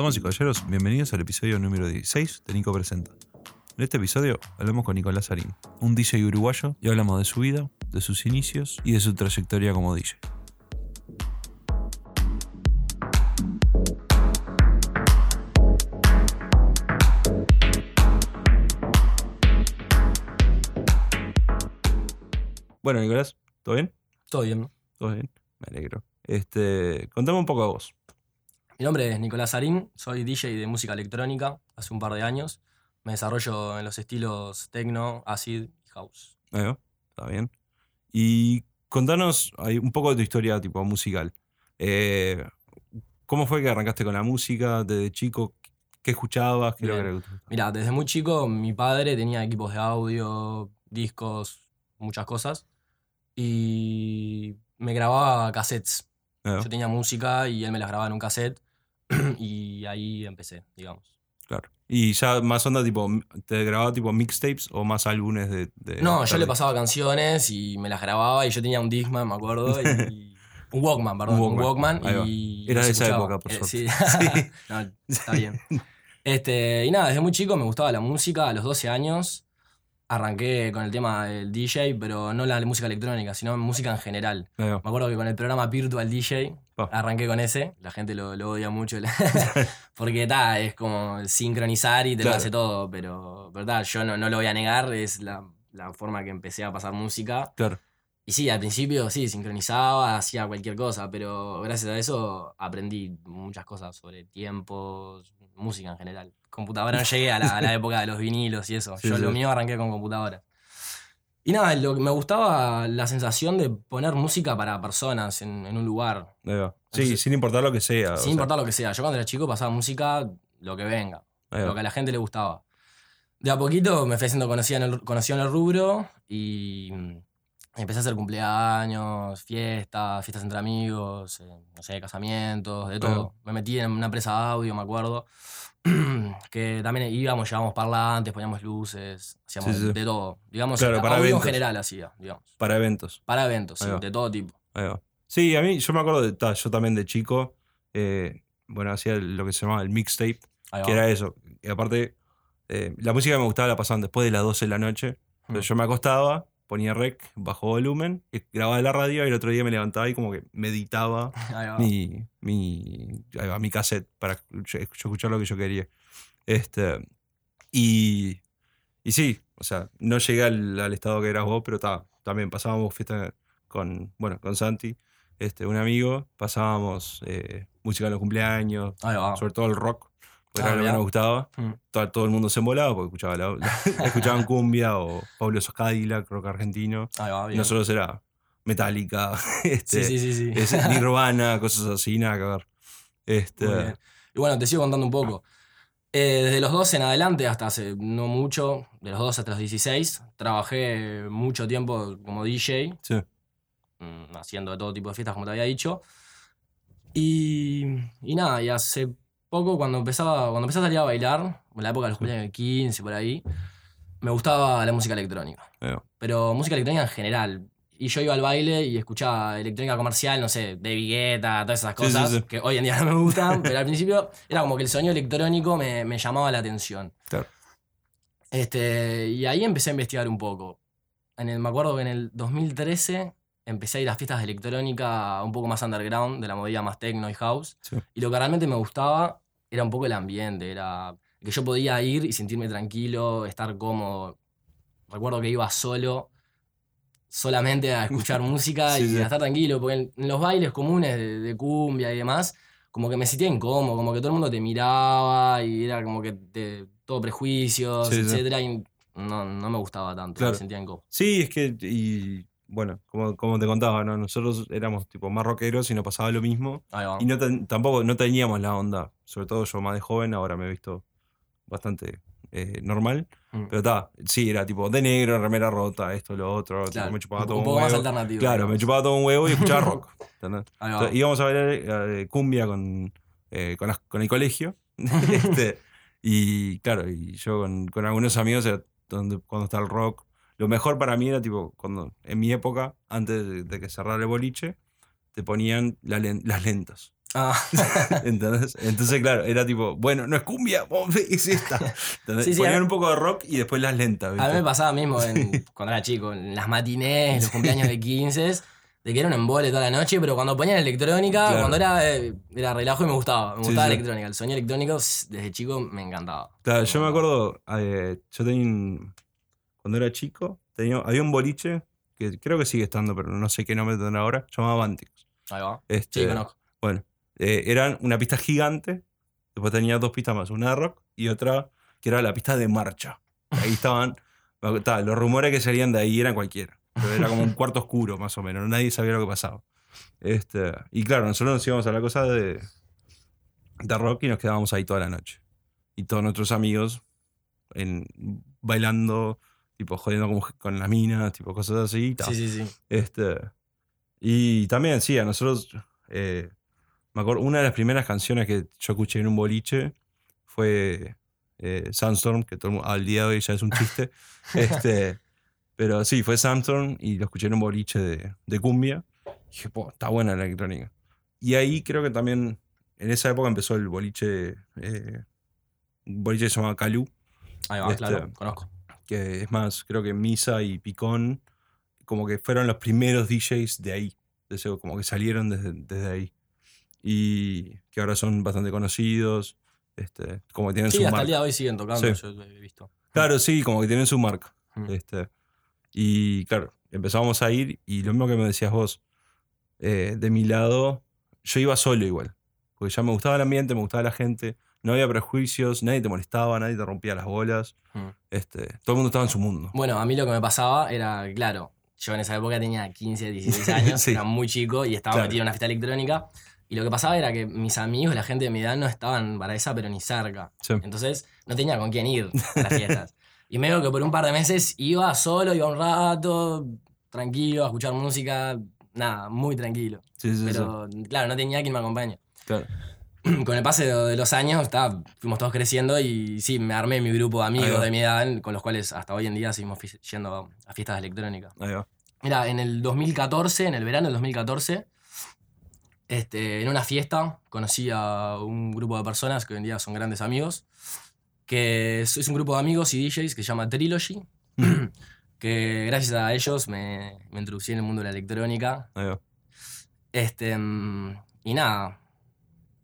Damas y caballeros, bienvenidos al episodio número 16 de Nico Presenta. En este episodio hablamos con Nicolás Sarín, un DJ uruguayo, y hablamos de su vida, de sus inicios y de su trayectoria como DJ. Bueno, Nicolás, ¿todo bien? Todo bien. ¿Todo bien? Me alegro. Este, contame un poco de vos. Mi nombre es Nicolás Sarín, soy DJ de música electrónica hace un par de años. Me desarrollo en los estilos techno, acid y house. Ahí va, Está bien. Y contanos un poco de tu historia tipo musical. Eh, ¿Cómo fue que arrancaste con la música desde chico? ¿Qué escuchabas? ¿Qué que? Mira, desde muy chico mi padre tenía equipos de audio, discos, muchas cosas. Y me grababa cassettes. Yo tenía música y él me las grababa en un cassette. y ahí empecé, digamos. Claro. Y ya más onda, tipo, ¿te grababa tipo mixtapes o más álbumes de. de No, yo le pasaba canciones y me las grababa y yo tenía un Discman, me acuerdo, y un Walkman, perdón, un Walkman, y Era de esa escuchaba. época, por Eh. Sí, Sí. No, está bien. Este, y nada, desde muy chico me gustaba la música, a los 12 años arranqué con el tema del DJ, pero no la música electrónica, sino música en general. Me acuerdo que con el programa Virtual DJ Pa. arranqué con ese, la gente lo, lo odia mucho, porque ta, es como sincronizar y te Claro. lo hace todo, pero, pero ta, yo no, no lo voy a negar, es la, la forma que empecé a pasar música. Claro. Y sí, al principio sí, sincronizaba, hacía cualquier cosa, pero gracias a eso aprendí muchas cosas sobre tiempos, música en general. Computadora no llegué a la, a la época de los vinilos y eso. Sí, Yo sí. lo mío arranqué con computadora. Y nada, lo que me gustaba la sensación de poner música para personas en, en un lugar. Sí, Entonces- sin importar lo que sea. sin sea, importar lo que sea. Yo cuando era chico pasaba música, lo que venga, lo que a la gente le gustaba. De a poquito me fui haciendo conocida en el, conocido en el rubro y mm, empecé a hacer cumpleaños, fiestas, fiestas entre amigos, eh, no sé, casamientos, de todo. Me metí en una empresa de audio, me acuerdo, que también íbamos, llevábamos parlantes, poníamos luces, hacíamos Sí, sí. de todo. Digamos, Claro, para audio eventos. en general hacía, digamos. Para eventos. Para eventos, sí, de todo tipo. Sí, a mí, yo me acuerdo de. ta, yo también de chico. eh, bueno, hacía lo que se llamaba el mixtape. Que era eso. Y aparte, eh, la música que me gustaba la pasaban después de las 12 de la noche. Mm. yo me acostaba, ponía rec, bajo volumen, grababa la radio y el otro día me levantaba y como que meditaba mi, mi, va, mi cassette para escuchar lo que yo quería. Este, y, y sí, o sea, no llegué al, al estado que eras vos, pero ta, también pasábamos fiesta con, bueno, con Santi, este, un amigo, pasábamos eh, música en los cumpleaños, sobre todo el rock, porque Ah, era lo que me gustaba. Mm. Todo, todo el mundo se embolaba porque escuchaba la, la- escuchaban cumbia o Pablo Cadillac, rock argentino. Ahí va, bien. nosotros era Metallica, este, sí, sí, sí, sí. es Nirvana, cosas así, nada que ver. Este. Y bueno, te sigo contando un poco. Eh, desde los 12 en adelante, hasta hace no mucho, de los 12 hasta los 16, trabajé mucho tiempo como DJ, sí, mm, haciendo de todo tipo de fiestas, como te había dicho. Y, y nada, y hace poco, cuando empezaba, cuando empecé a salir a bailar, en la época de los cumpleaños de 15, por ahí, me gustaba la música electrónica. Pero música electrónica en general. Y yo iba al baile y escuchaba electrónica comercial, no sé, de Guetta, todas esas Sí, sí, cosas, sí. que hoy en día no me gustan, pero al principio era como que el sonido electrónico me, me llamaba la atención. Claro. Este, y ahí empecé a investigar un poco. En el, me acuerdo que en el 2013 empecé a ir a fiestas de electrónica un poco más underground, de la movida más techno y house. Sí. Y lo que realmente me gustaba era un poco el ambiente, era que yo podía ir y sentirme tranquilo, estar cómodo. Recuerdo que iba solo, solamente a escuchar música Sí, y sí. a estar tranquilo, porque en, los bailes comunes de, de cumbia y demás, como que me sentía incómodo, como que todo el mundo te miraba y era como que te- todo prejuicios, etcétera, y no, no me gustaba tanto, Claro. me sentía incómodo. Sí, es que, y bueno, como, como te contaba, ¿no? nosotros éramos tipo más rockeros y nos pasaba lo mismo. Y no ten- tampoco no teníamos la onda, sobre todo yo más de joven, ahora me he visto bastante eh, normal. Mm. Pero está, sí, era tipo de negro, remera rota, esto, lo otro, tipo, Claro, me chupaba todo un un poco más huevo. alternativo. Claro, me digamos. chupaba todo un huevo y escuchaba rock. Entonces, íbamos a bailar eh, cumbia con, eh, con, las- con el colegio. este, y claro, y yo con, con algunos amigos, era donde, cuando está el rock, lo mejor para mí era tipo, cuando en mi época, antes de, de que cerrara el boliche, te ponían la las lentas. Ah, ¿Entendés? Entonces, claro, era tipo, bueno, no es cumbia, es esta. Sí, sí, Ponían un poco de rock y después las lentas. a mí me pasaba mismo en- cuando era chico, en las matinés, los cumpleaños de 15, de que era un embole toda la noche, pero cuando ponían electrónica, Claro. cuando era, eh, era relajo y me gustaba. Me gustaba la electrónica. El sonido electrónico desde chico me encantaba. Claro, yo me acuerdo, eh, yo tenía un- cuando era chico, tenía, había un boliche que creo que sigue estando, pero no sé qué nombre tendrá ahora, llamado Bantix. Ahí va. Este, Sí, conozco. Bueno, eh, eran una pista gigante, después tenía dos pistas más, una de rock y otra que era la pista de marcha. Ahí estaban, ta, los rumores que salían de ahí eran cualquiera. pero Era como un cuarto oscuro, más o menos, nadie sabía lo que pasaba. Este, y claro, nosotros nos íbamos a la cosa de, de rock y nos quedábamos ahí toda la noche. Y todos nuestros amigos en, bailando, tipo jodiendo con, con las minas, tipo cosas así. ta. Sí, sí, sí. Este, y también, sí, a nosotros, eh, me acuerdo, una de las primeras canciones que yo escuché en un boliche fue eh, Sandstorm, que todo el mundo- al día de hoy ya es un chiste. este, pero sí, fue Sandstorm y lo escuché en un boliche de, de cumbia. Y dije, "Po, está buena la electrónica. Y ahí creo que también, en esa época empezó el boliche, eh, un boliche que se llamaba Calú, Ahí va, Este- claro, conozco. Que es más, creo que Misa y Picón, como que fueron los primeros DJs de ahí, de ese- como que salieron desde, desde ahí. Y que ahora son bastante conocidos, este, como que tienen Sí, su hasta marca. el día de hoy siguen tocando, Sí. yo he visto. Claro, sí, como que tienen su marca. Mm. Este, y claro, empezamos a ir y lo mismo que me decías vos, eh, de mi lado, yo iba solo igual, porque ya me gustaba el ambiente, me gustaba la gente, no había prejuicios, nadie te molestaba, nadie te rompía las bolas, Mm. este, todo el mundo estaba en su mundo. Bueno, a mí lo que me pasaba era, claro, yo en esa época tenía 15, 16 años, Sí. era muy chico y estaba Claro. metido en una fiesta electrónica. Y lo que pasaba era que mis amigos, la gente de mi edad, no estaban para esa, pero ni cerca. Sí. Entonces no tenía con quién ir a las fiestas. y medio que por un par de meses iba solo, iba un rato, tranquilo, a escuchar música, nada, muy tranquilo. Sí, Pero claro, no tenía quien me acompañe. claro. Con el pase de, los años, está, fuimos todos creciendo y sí, me armé mi grupo de amigos de mi edad, con los cuales hasta hoy en día seguimos yendo a fiestas electrónicas. Mira, en el 2014, en el verano del 2014, este, en una fiesta conocí a un grupo de personas que hoy en día son grandes amigos, que es, es un grupo de amigos y DJs que se llama Trilogy, que gracias a ellos me, me introducí en el mundo de la electrónica. Este, mm, y nada,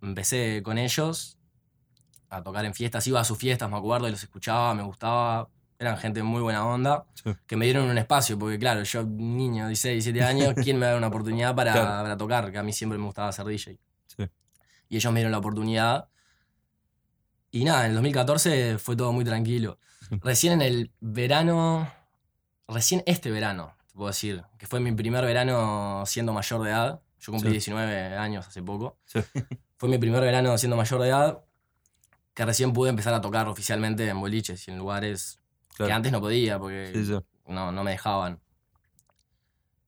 empecé con ellos a tocar en fiestas, iba a sus fiestas, me acuerdo, y los escuchaba, me gustaba. Eran gente muy buena onda, Sí. que me dieron un espacio, porque claro, yo, niño, 16, 17 años, ¿quién me da una oportunidad para, Claro. para tocar? Que a mí siempre me gustaba ser DJ. Sí. Y ellos me dieron la oportunidad. Y nada, en el 2014 fue todo muy tranquilo. Recién en el verano, recién este verano, te puedo decir, que fue mi primer verano siendo mayor de edad. Yo cumplí Sí. 19 años hace poco. Fue mi primer verano siendo mayor de edad, que recién pude empezar a tocar oficialmente en boliches y en lugares Claro. que antes no podía porque Sí, sí. no, no me dejaban.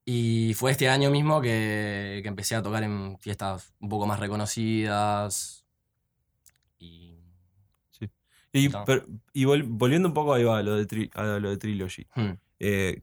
Y fue este año mismo que, que empecé a tocar en fiestas un poco más reconocidas. Y. Y, No. pero- y vol- volviendo un poco ahí va, a lo de, tri- a lo de Trilogy. hmm. Eh,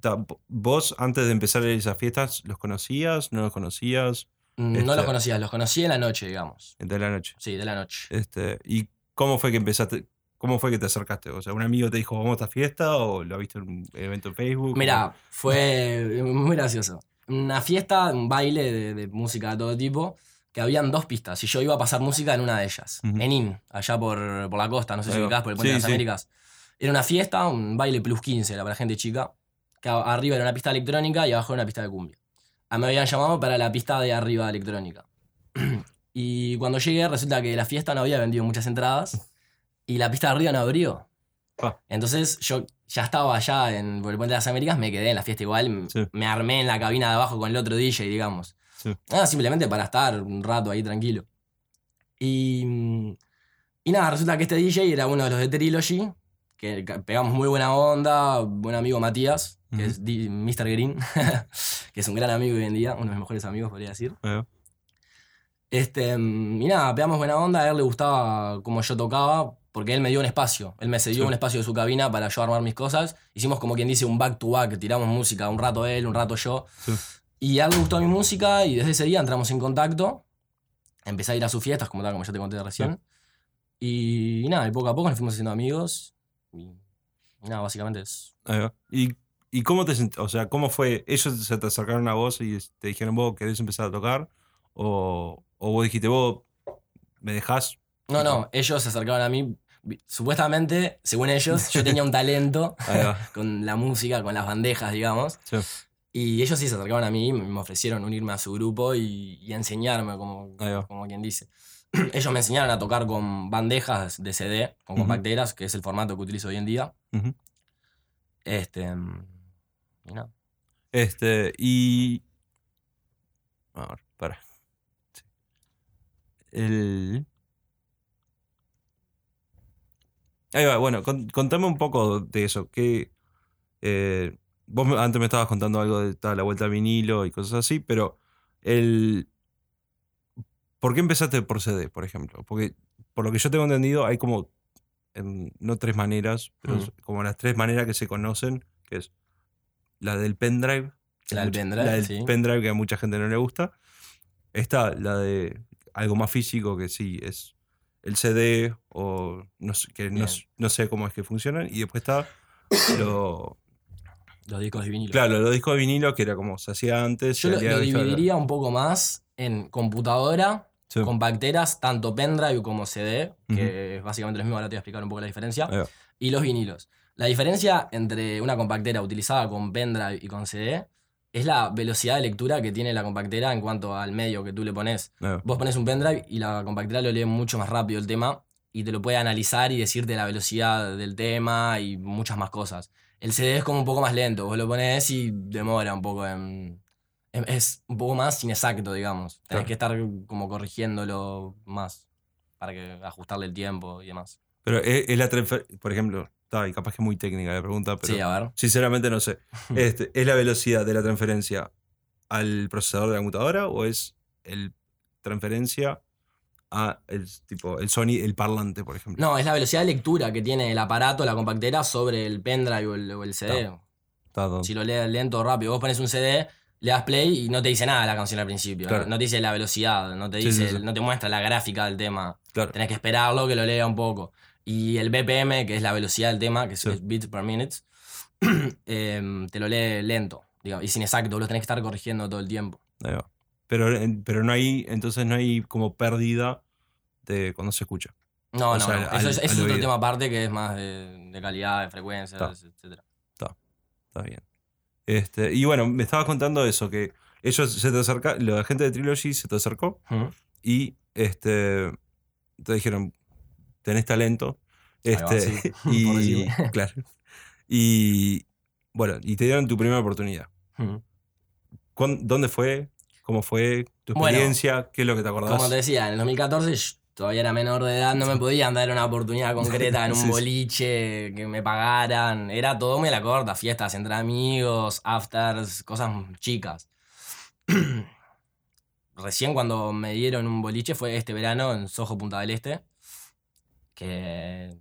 ta- vos, antes de empezar esas fiestas, ¿los conocías? ¿No los conocías? No Este- los conocía, los conocí en la noche, digamos. De la noche. Sí, de la noche. Este, ¿Y cómo fue que empezaste? ¿Cómo fue que te acercaste? O sea, ¿un amigo te dijo, vamos a esta fiesta? ¿O lo viste en un evento en Facebook? Mira, fue muy gracioso. Una fiesta, un baile de, de música de todo tipo, que habían dos pistas y yo iba a pasar música en una de ellas, en IN, allá por, por la costa, no sé si ubicás, por el Puente Sí, de las sí. Américas. Era una fiesta, un baile plus 15, era para gente chica, que arriba era una pista electrónica y abajo era una pista de cumbia. A mí me habían llamado para la pista de arriba electrónica. y cuando llegué resulta que la fiesta no había vendido muchas entradas y la pista de arriba no abrió. Pa. Entonces yo ya estaba allá en, el Puente de las Américas, me quedé en la fiesta igual, Sí. me armé en la cabina de abajo con el otro DJ, digamos. Sí. Ah, simplemente para estar un rato ahí tranquilo. Y, mm, y nada, resulta que este DJ era uno de los de Trilogy, que pegamos muy buena onda, buen amigo Matías, que Ujú. es Di- Mr. Green, que es un gran amigo hoy en día, uno de mis mejores amigos, podría decir. Ahí va. Este, mm, y nada, pegamos buena onda, a él le gustaba como yo tocaba, porque él me dio un espacio, él me cedió Sí. un espacio de su cabina para yo armar mis cosas. Hicimos como quien dice un back to back, tiramos música, un rato él, un rato yo. Sí. Y a él le gustó mi música y desde ese día entramos en contacto. empecé a ir a sus fiestas, como tal, como ya te conté recién. Y, nada, y poco a poco nos fuimos haciendo amigos. Y, y nada, básicamente es. Va. ¿Y, ¿Y cómo te O sea, ¿cómo fue? ¿Ellos se te acercaron a vos y te dijeron, vos querés empezar a tocar? ¿O, o vos dijiste, vos me dejás? No, no, ellos se acercaron a mí. Supuestamente, según ellos, yo tenía un talento con la música, con las bandejas, digamos. Sí. Y ellos sí se acercaron a mí y me ofrecieron unirme a su grupo y, y enseñarme, como, como quien dice. ellos me enseñaron a tocar con bandejas de CD, con compacteras, que es el formato que utilizo hoy en día. Este. Nada. Este, y. A ver, para. Sí. El. Ahí va, bueno, con- contame un poco de eso. Que, eh, vos antes me estabas contando algo de ta, la vuelta al vinilo y cosas así, pero el. ¿Por qué empezaste por CD, por ejemplo? Porque, por lo que yo tengo entendido, hay como. no tres maneras, pero Mm. como las tres maneras que se conocen, que es la del pendrive. La del pendrive, la del sí. pendrive que a mucha gente no le gusta. Está la de algo más físico, que sí, es el CD o no sé, que no, sé cómo es que funcionan. Y después está lo, Los discos de vinilo. claro, los discos de vinilo, que era como se hacía antes. Yo lo, dividiría un poco más en computadora, Sí. compacteras, tanto pendrive como CD, que es básicamente lo mismo, ahora te voy a explicar un poco la diferencia, y los vinilos. La diferencia entre una compactera utilizada con pendrive y con CD es la velocidad de lectura que tiene la compactera en cuanto al medio que tú le pones. Vos pones un pendrive y la compactera lo lee mucho más rápido el tema y te lo puede analizar y decirte la velocidad del tema y muchas más cosas. El CD es como un poco más lento, vos lo pones y demora un poco en... en- Es un poco más inexacto, digamos. Tenés Claro. que estar como corrigiéndolo más para que ajustarle el tiempo y demás. Pero es, es la por ejemplo, está, y capaz que es muy técnica la pregunta, pero sí, a ver. sinceramente no sé. Este, ¿Es la velocidad de la transferencia al procesador de la computadora o es el transferencia a el tipo el Sony, el parlante, por ejemplo? No, es la velocidad de lectura que tiene el aparato, la compactera, sobre el pendrive o el, o el CD. Está todo- Si lo lees lento o rápido, vos pones un CD, le das play y no te dice nada la canción al principio. Claro. No, te dice la velocidad, no te dice, sí, sí. no te muestra la gráfica del tema. claro. Tenés que esperarlo que lo lea un poco. Y el BPM, que es la velocidad del tema, que es bits per minute, em, te lo lee lento. digamos, y es inexacto, vos lo tenés que estar corrigiendo todo el tiempo. Ahí va. Pero, en- pero no hay, entonces no hay como pérdida de cuando se escucha. No, O no, sea, no. al- Eso es, eso es otro tema aparte que es más de, de calidad, de frecuencias, Está. etc. Está bien. Este, y bueno, me estabas contando eso, que ellos se te acerca, la gente de Trilogy se te acercó y este, te dijeron, tenés talento. Va, Este, sí, y, claro. Y bueno, y te dieron tu primera oportunidad. ¿Cuán- ¿Dónde fue? ¿Cómo fue? ¿Tu Bueno, experiencia? ¿Qué es lo que te acordás? Como te decía, en el 2014 yo todavía era menor de edad, no me podían dar una oportunidad concreta en un boliche, que me pagaran. Era todo muy a la corta, fiestas entre amigos, afters, cosas chicas. Recién cuando me dieron un boliche fue este verano en Soho Punta del Este, que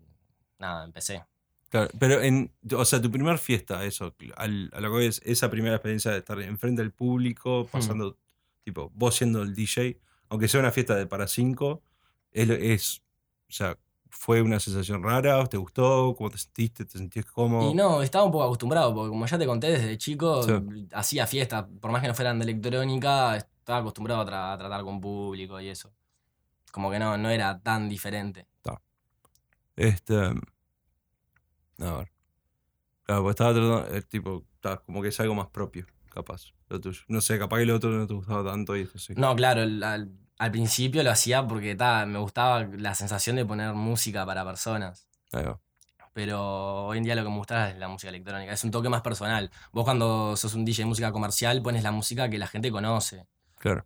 nada, empecé. Claro, pero en, o sea, tu primera fiesta, eso, al- a lo que es esa primera experiencia de estar enfrente del público, Hmm. pasando, tipo, vos siendo el DJ, aunque sea una fiesta de para cinco, es, o sea, fue una sensación rara, ¿te gustó? ¿Cómo te sentiste? ¿Te sentías cómodo? Y no, estaba un poco acostumbrado, porque como ya te conté desde chico, Sí. hacía fiestas, por más que no fueran de electrónica, estaba acostumbrado a, tra- a tratar con público y eso. Como que no, no era tan diferente. Este. A ver. Claro, pues estaba tratando, eh, tipo, está, como que es algo más propio, capaz, lo tuyo. No sé, capaz que lo otro no te gustaba tanto y esto sí. No, claro, el- al, al principio lo hacía porque ta, me gustaba la sensación de poner música para personas. Ahí va. Pero hoy en día lo que me gusta es la música electrónica, es un toque más personal. Vos cuando sos un DJ de música comercial pones la música que la gente conoce. Claro.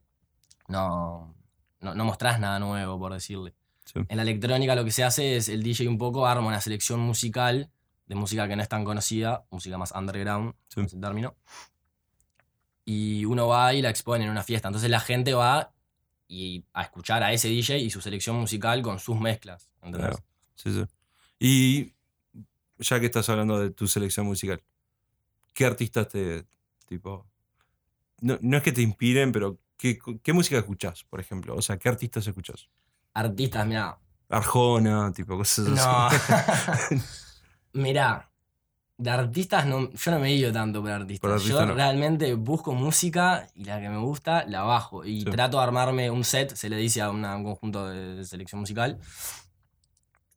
No, no, no mostrás nada nuevo, por decirle. Sí. En la electrónica lo que se hace es el DJ un poco arma una selección musical de música que no es tan conocida, música más underground, Sí. es el término. Y uno va y la expone en una fiesta. Entonces la gente va y a escuchar a ese DJ y su selección musical con sus mezclas. ¿entendés? Claro. Sí, sí. Y ya que estás hablando de tu selección musical, ¿qué artistas te, tipo, no, no es que te inspiren, pero ¿qué, qué música escuchás, por ejemplo? O sea, ¿qué artistas escuchás? Artistas, mira. Arjona, tipo cosas No. así. Mirá, de artistas no, yo no me guío tanto por artistas. Por artista yo no. realmente busco música y la que me gusta la bajo. Y Sí. trato de armarme un set, se le dice a una- un conjunto de selección musical.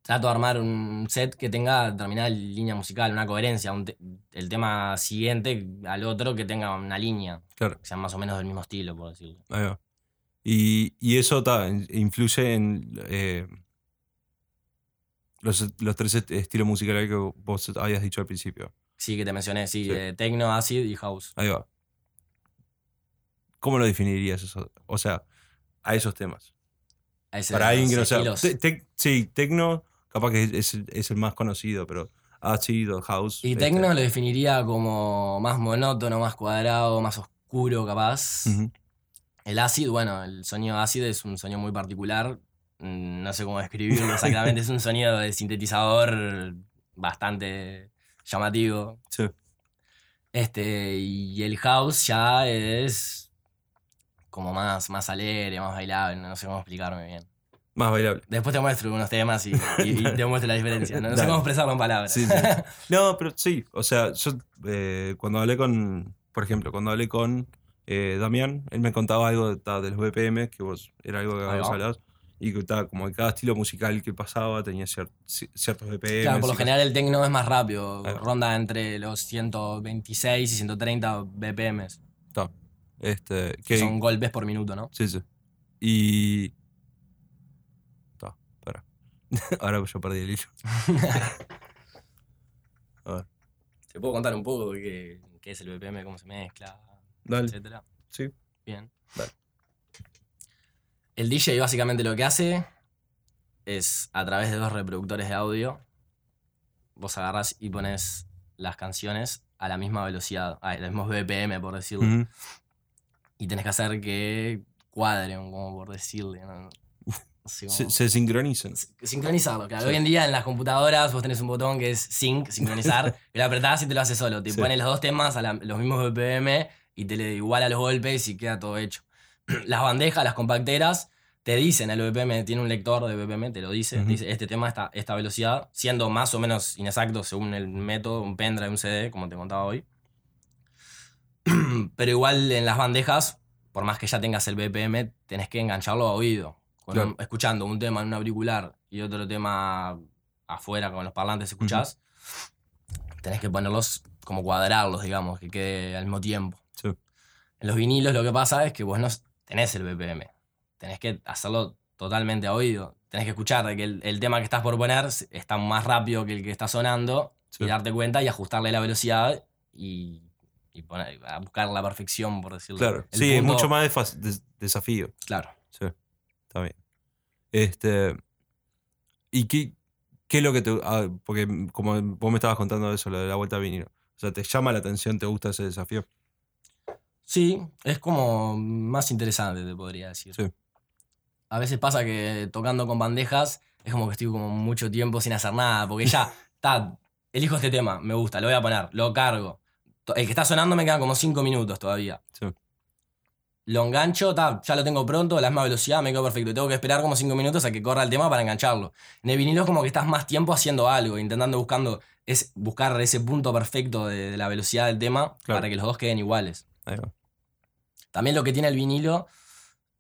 Trato de armar un set que tenga determinada línea musical, una coherencia. un te- el tema siguiente al otro que tenga una línea, Claro, que sea más o menos del mismo estilo, por decirlo. ahí va. Y, y eso ta, in- influye en eh, los, los tres est- estilos musicales que vos habías dicho al principio. Sí, que te mencioné, sí, Sí. eh, techno, acid y house. Ahí va. ¿Cómo lo definirías eso? O sea, a esos temas. A ese- Para alguien que no sea. estilos. te- te- sí, tecno, capaz que es, el- es el más conocido, pero acid o house. Y este, techno lo definiría como más monótono, más cuadrado, más oscuro, capaz. ujú, El acid, bueno, el sonido acid es un sonido muy particular. Mm, No sé cómo describirlo exactamente. es un sonido de sintetizador bastante llamativo. sí. Este, y el house ya es como más, más alegre, más bailable. No sé cómo explicarme bien. Más bailable. Después te muestro unos temas y, y- y te muestro la diferencia. No, No sé cómo expresarlo en palabras. Sí, sí. No, pero sí, o sea, yo eh, cuando hablé con, por ejemplo, cuando hablé con eh, Damián, él me contaba algo de, ta, de los BPM, que vos era algo que va. hablabas, y que ta, como que cada estilo musical que pasaba tenía cier- ci- ciertos BPM. Claro, por lo general el techno es más rápido, va. ronda entre los 126 y 130 BPM. Ta, Este, que que, son golpes por minuto, ¿no? Sí, sí. Y. Ta, espera. Ahora yo perdí el hilo. A ver, Te puedo contar un poco qué, qué es el BPM, cómo se mezcla, dale. etcétera. Sí. Bien. Dale. El DJ básicamente lo que hace es a través de dos reproductores de audio, vos agarras y pones las canciones a la misma velocidad, a los mismos BPM por decirlo, Ujú. y tenés que hacer que cuadren, como por decirle. ¿no? Así se, como- se sincronizan. Sincronizarlo, claro. Sí. Hoy en día en las computadoras vos tenés un botón que es sync, sincronizar, que lo apretás y te lo hace solo. Te Sí. pone los dos temas a la- los mismos BPM y te le iguala los golpes y queda todo hecho. Las bandejas, las compacteras, te dicen el BPM, tiene un lector de BPM, te lo dice, Ujú. dice este tema está esta velocidad, siendo más o menos inexacto según el método, un pendrive, un CD, como te contaba hoy. Pero igual en las bandejas, por más que ya tengas el BPM, tenés que engancharlo a oído. Con Claro. un- escuchando un tema en un auricular y otro tema afuera con los parlantes escuchás, tenés que ponerlos como cuadrarlos, digamos, que quede al mismo tiempo. En los vinilos lo que pasa es que vos no tenés el BPM. Tenés que hacerlo totalmente a oído. Tenés que escuchar que el, el tema que estás por poner está más rápido que el que está sonando Sí. y darte cuenta y ajustarle la velocidad y, y poner- a buscar la perfección, por decirlo. Claro. El Sí, es mucho más de fas- des- desafío. Claro. Sí, está bien. Este. ¿Y qué, qué es lo que te. ah, porque como vos me estabas contando eso, lo de la vuelta a vinilo. O sea, ¿te llama la atención? ¿Te gusta ese desafío? Sí, es como más interesante, te podría decir. Sí. A veces pasa que tocando con bandejas es como que estoy como mucho tiempo sin hacer nada, porque ya, está, elijo este tema, me gusta, lo voy a poner, lo cargo. El que está sonando me quedan como 5 minutos todavía. Sí. Lo engancho, ta, ya lo tengo pronto, la misma velocidad, me quedo perfecto. Tengo que esperar como 5 minutos a que corra el tema para engancharlo. En el vinilo es como que estás más tiempo haciendo algo, intentando buscando, es buscar ese punto perfecto de, de la velocidad del tema Claro. para que los dos queden iguales. Ahí va. También lo que tiene el vinilo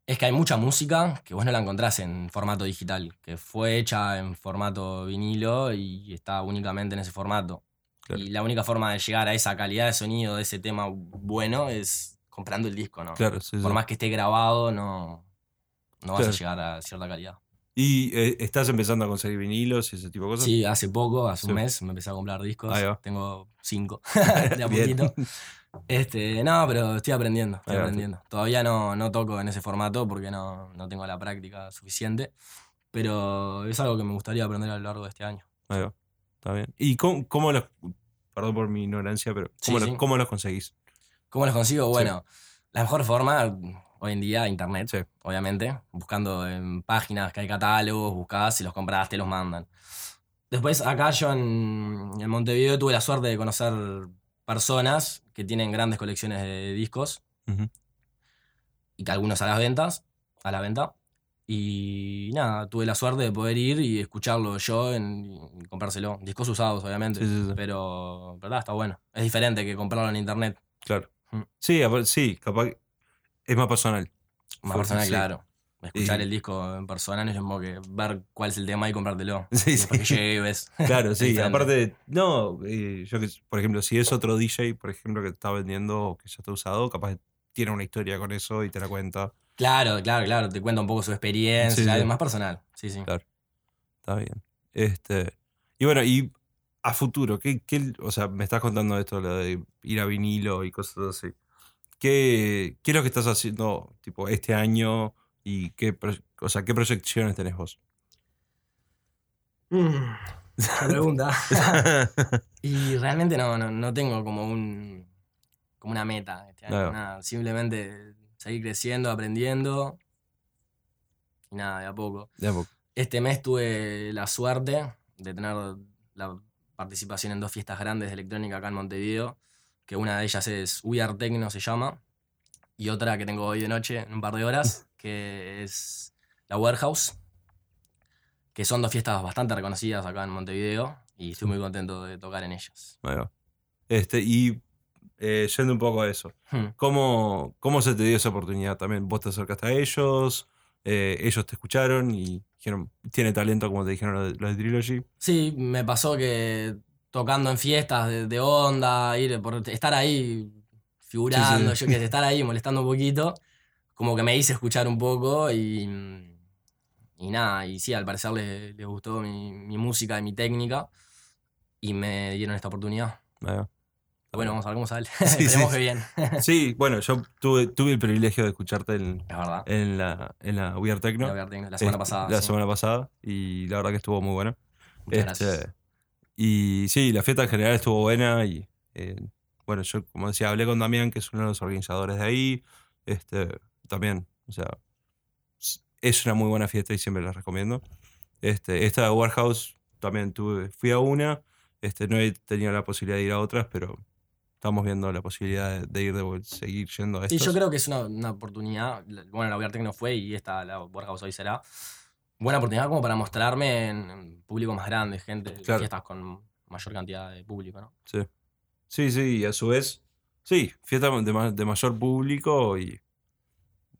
es que hay mucha música que vos no la encontrás en formato digital, que fue hecha en formato vinilo y está únicamente en ese formato. Claro. Y la única forma de llegar a esa calidad de sonido de ese tema bueno es comprando el disco, ¿no? Claro, sí, sí. Por más que esté grabado, no, no vas a llegar a cierta calidad. ¿Y eh, estás empezando a conseguir vinilos y ese tipo de cosas? Sí, hace poco, hace un mes, me empecé a comprar discos. Tengo cinco, de a poquito. Este, no, pero estoy aprendiendo, estoy Ahí va, aprendiendo. Todavía no, no toco en ese formato porque no, no tengo la práctica suficiente, pero es algo que me gustaría aprender a lo largo de este año. Ahí va. Está bien. ¿Y cómo, cómo los. Perdón por mi ignorancia, pero ¿cómo, Sí, los, sí. cómo los conseguís? ¿Cómo los consigo? Bueno, la mejor forma hoy en día, internet, obviamente, buscando en páginas que hay catálogos, buscás, si los compras, te los mandan. Después, acá yo en, en Montevideo tuve la suerte de conocer personas que tienen grandes colecciones de discos y que algunos a las ventas, a la venta. Y nada, tuve la suerte de poder ir y escucharlo yo en, y comprárselo. Discos usados, obviamente. Sí, sí, sí. Pero, verdad, está bueno. Es diferente que comprarlo en internet. Claro. Mm. Sí, sí, capaz es más personal. Más personal, claro. Escuchar Y- el disco en persona no es como que ver cuál es el tema y comprártelo. Sí, sí. llegue y ves. Claro, sí. Aparte, no, eh, yo que, por ejemplo, si es otro DJ, por ejemplo, que te está vendiendo o que ya está usado, capaz tiene una historia con eso y te la cuenta. Claro, claro, claro. Te cuenta un poco su experiencia. Sí, sí. Es más personal. Sí, sí. Claro. Está bien. Este, y bueno, y a futuro, ¿qué, qué- o sea, me estás contando esto, lo de ir a vinilo y cosas así. ¿Qué, qué es lo que estás haciendo tipo este año y qué, o sea, qué proyecciones tenés vos? Mm, pregunta. y realmente no, no, no tengo como un como una meta este año. Nada, simplemente seguir creciendo, aprendiendo. Y nada, de a poco. De a poco. Este mes tuve la suerte de tener la participación en dos fiestas grandes de electrónica acá en Montevideo, que una de ellas es We Are Techno se llama, y otra que tengo hoy de noche en un par de horas, que es la Warehouse, que son dos fiestas bastante reconocidas acá en Montevideo, y estoy muy contento de tocar en ellas. Va. Este, y eh, yendo un poco a eso, Hmm. ¿cómo, ¿cómo se te dio esa oportunidad también? ¿Vos te acercaste a ellos? eh, ellos te escucharon y dijeron, tiene talento como te dijeron los de, los de Trilogy. Sí, me pasó que tocando en fiestas de, de onda, ir por estar ahí figurando, Sí, sí. yo que sé, estar ahí molestando un poquito, como que me hice escuchar un poco y, y nada, y sí, al parecer les, les gustó mi, mi música y mi técnica y me dieron esta oportunidad. Bueno, vamos a ver cómo sale. Sí, Esperemos sí. que bien. Sí, bueno, yo tuve, tuve el privilegio de escucharte en, verdad. en la, en la We Are Techno. La, ver, la semana pasada. La sí. semana pasada. Y la verdad que estuvo muy buena. Muchas Este, gracias. y sí, la fiesta en general estuvo buena. Y eh, bueno, yo, como decía, hablé con Damián, que es uno de los organizadores de ahí. Este, también, o sea, es una muy buena fiesta y siempre la recomiendo. Este, esta de Warehouse también tuve, fui a una. Este, no he tenido la posibilidad de ir a otras, pero estamos viendo la posibilidad de, de ir de seguir yendo a Y estas. yo creo que es una, una oportunidad. Bueno, la VR no fue y esta, la Warehouse hoy será. Buena oportunidad como para mostrarme en, en público más grande, gente, Claro. fiestas con mayor cantidad de público, ¿no? Sí. Sí, sí, y a su vez, sí, fiesta de, ma- de mayor público y,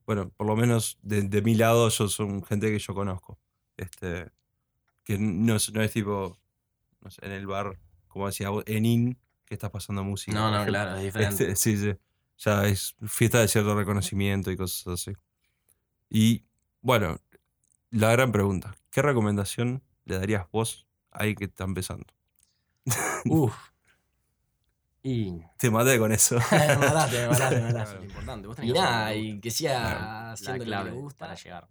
bueno, por lo menos de, de mi lado, yo son gente que yo conozco. Este, que no es, no es tipo, no sé, en el bar, como decía vos, en IN, que estás pasando música. No, no, claro, es diferente. Este, sí, sí. Ya es fiesta de cierto reconocimiento y cosas así. Y, bueno, la gran pregunta, ¿qué recomendación le darías vos a alguien que está empezando? Uf. Y. Te maté con eso. me mataste, me mataste, me mataste. Claro. importante. Vos Y que hacer nada, lo que y que siga La haciendo lo que le gusta. para llegar.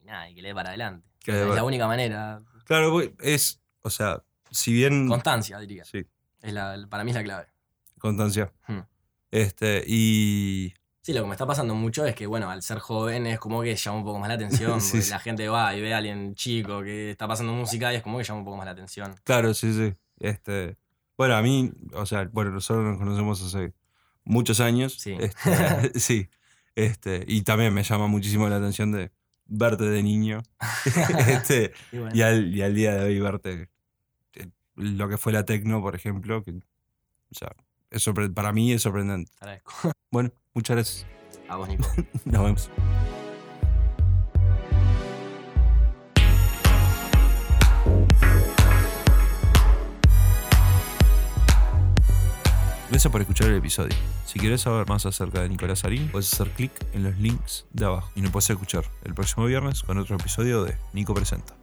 Y nada, y que le dé para adelante. Que es la única manera. Claro, es, o sea, si bien... Constancia, diría. Sí, Es la, para mí es la clave. constancia. Hmm. Este, y... Sí, lo que me está pasando mucho es que, bueno, al ser joven es como que llama un poco más la atención. Sí. La gente va y ve a alguien chico que está pasando música y es como que llama un poco más la atención. Claro, sí, sí. Este, bueno, a mí, o sea, bueno, nosotros nos conocemos hace muchos años. Sí. Este, sí. Este, y también me llama muchísimo la atención de verte de niño. este, Y bueno, y, al, y al día de hoy verte eh, lo que fue la tecno, por ejemplo, que, o sea, es para mí es sorprendente. Bueno, muchas gracias. A vos, Nico. Nos vemos. Gracias por escuchar el episodio. Si quieres saber más acerca de Nicolás Sarín, puedes hacer clic en los links de abajo y nos puedes escuchar el próximo viernes con otro episodio de Nico Presenta.